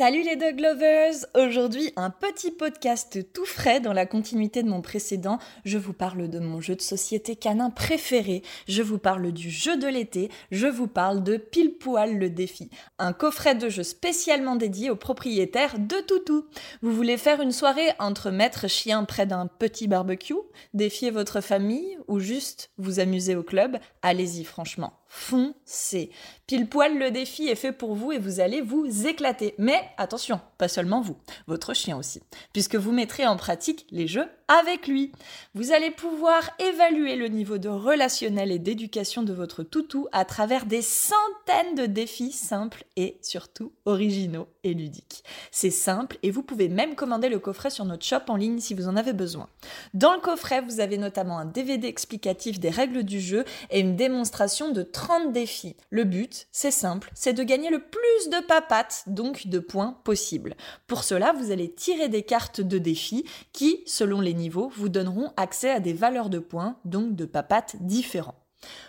Salut les dog lovers Aujourd'hui un petit podcast tout frais dans la continuité de mon précédent. Je vous parle de mon jeu de société canin préféré, je vous parle du jeu de l'été, je vous parle de pile poil le défi. Un coffret de jeu spécialement dédié aux propriétaires de toutou. Vous voulez faire une soirée entre maître chien près d'un petit barbecue, défier votre famille ou juste vous amuser au club? Allez-y franchement foncez. Pile poil, le défi est fait pour vous et vous allez vous éclater. Mais attention, pas seulement vous, votre chien aussi, puisque vous mettrez en pratique les jeux avec lui. Vous allez pouvoir évaluer le niveau de relationnel et d'éducation de votre toutou à travers des centaines de défis simples et surtout originaux et ludiques. C'est simple et vous pouvez même commander le coffret sur notre shop en ligne si vous en avez besoin. Dans le coffret, vous avez notamment un DVD explicatif des règles du jeu et une démonstration de 30 défis. Le but, c'est simple, c'est de gagner le plus de papates, donc de points possible. Pour cela, vous allez tirer des cartes de défis qui, selon les vous donneront accès à des valeurs de points, donc de papates différents.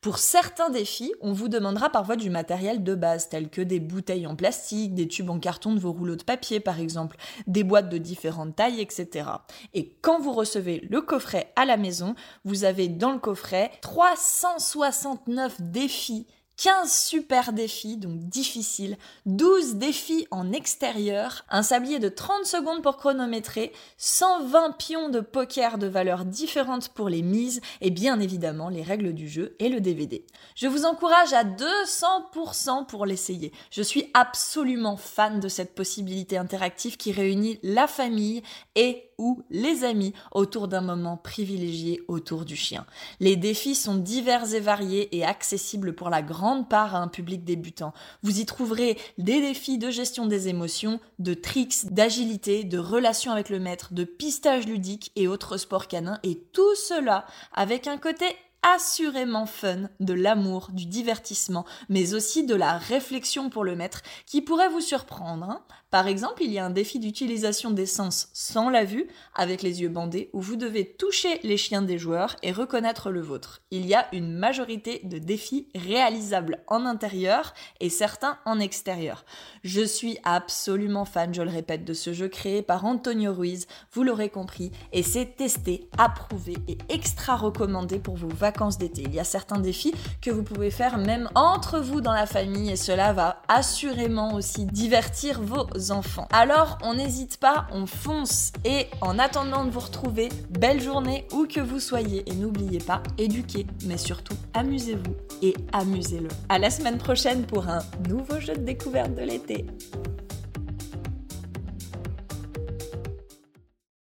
Pour certains défis, on vous demandera parfois du matériel de base, tel que des bouteilles en plastique, des tubes en carton de vos rouleaux de papier par exemple, des boîtes de différentes tailles, etc. Et quand vous recevez le coffret à la maison, vous avez dans le coffret 369 défis 15 super défis, donc difficiles, 12 défis en extérieur, un sablier de 30 secondes pour chronométrer, 120 pions de poker de valeurs différentes pour les mises et bien évidemment les règles du jeu et le DVD. Je vous encourage à 200% pour l'essayer. Je suis absolument fan de cette possibilité interactive qui réunit la famille et ou les amis autour d'un moment privilégié autour du chien. Les défis sont divers et variés et accessibles pour la grande part à un public débutant. Vous y trouverez des défis de gestion des émotions, de tricks, d'agilité, de relations avec le maître, de pistage ludique et autres sports canins et tout cela avec un côté assurément fun, de l'amour, du divertissement, mais aussi de la réflexion pour le maître qui pourrait vous surprendre. Hein. Par exemple, il y a un défi d'utilisation des sens sans la vue, avec les yeux bandés, où vous devez toucher les chiens des joueurs et reconnaître le vôtre. Il y a une majorité de défis réalisables en intérieur et certains en extérieur. Je suis absolument fan, je le répète, de ce jeu créé par Antonio Ruiz, vous l'aurez compris, et c'est testé, approuvé et extra recommandé pour vos d'été. Il y a certains défis que vous pouvez faire même entre vous dans la famille et cela va assurément aussi divertir vos enfants. Alors on n'hésite pas, on fonce et en attendant de vous retrouver, belle journée où que vous soyez et n'oubliez pas, éduquez, mais surtout amusez-vous et amusez-le. À la semaine prochaine pour un nouveau jeu de découverte de l'été.